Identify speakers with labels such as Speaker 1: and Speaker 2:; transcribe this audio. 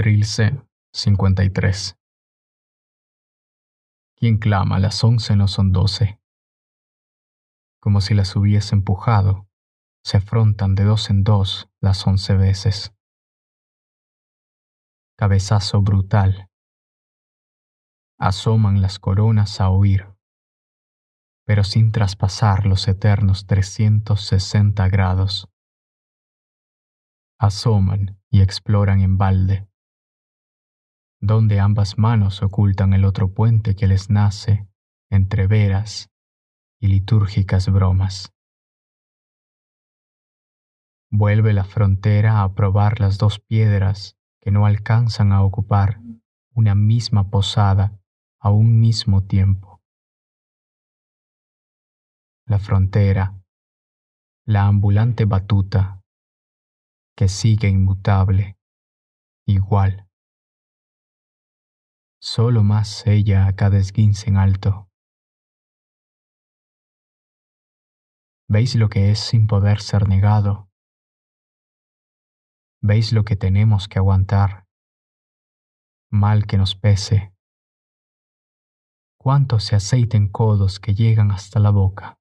Speaker 1: Trilce 53 Quien clama las once no son doce. Como si las hubiese empujado, se afrontan de dos en dos las once veces. Cabezazo brutal. Asoman las coronas a oír, pero sin traspasar los eternos trescientos sesenta grados. Asoman y exploran en balde donde ambas manos ocultan el otro puente que les nace entre veras y litúrgicas bromas. Vuelve la frontera a probar las dos piedras que no alcanzan a ocupar una misma posada a un mismo tiempo. La frontera, la ambulante batuta, que sigue inmutable, igual solo más ella a cada esguince en alto. ¿Veis lo que es sin poder ser negado? ¿Veis lo que tenemos que aguantar? Mal que nos pese. ¿Cuánto se aceiten codos que llegan hasta la boca?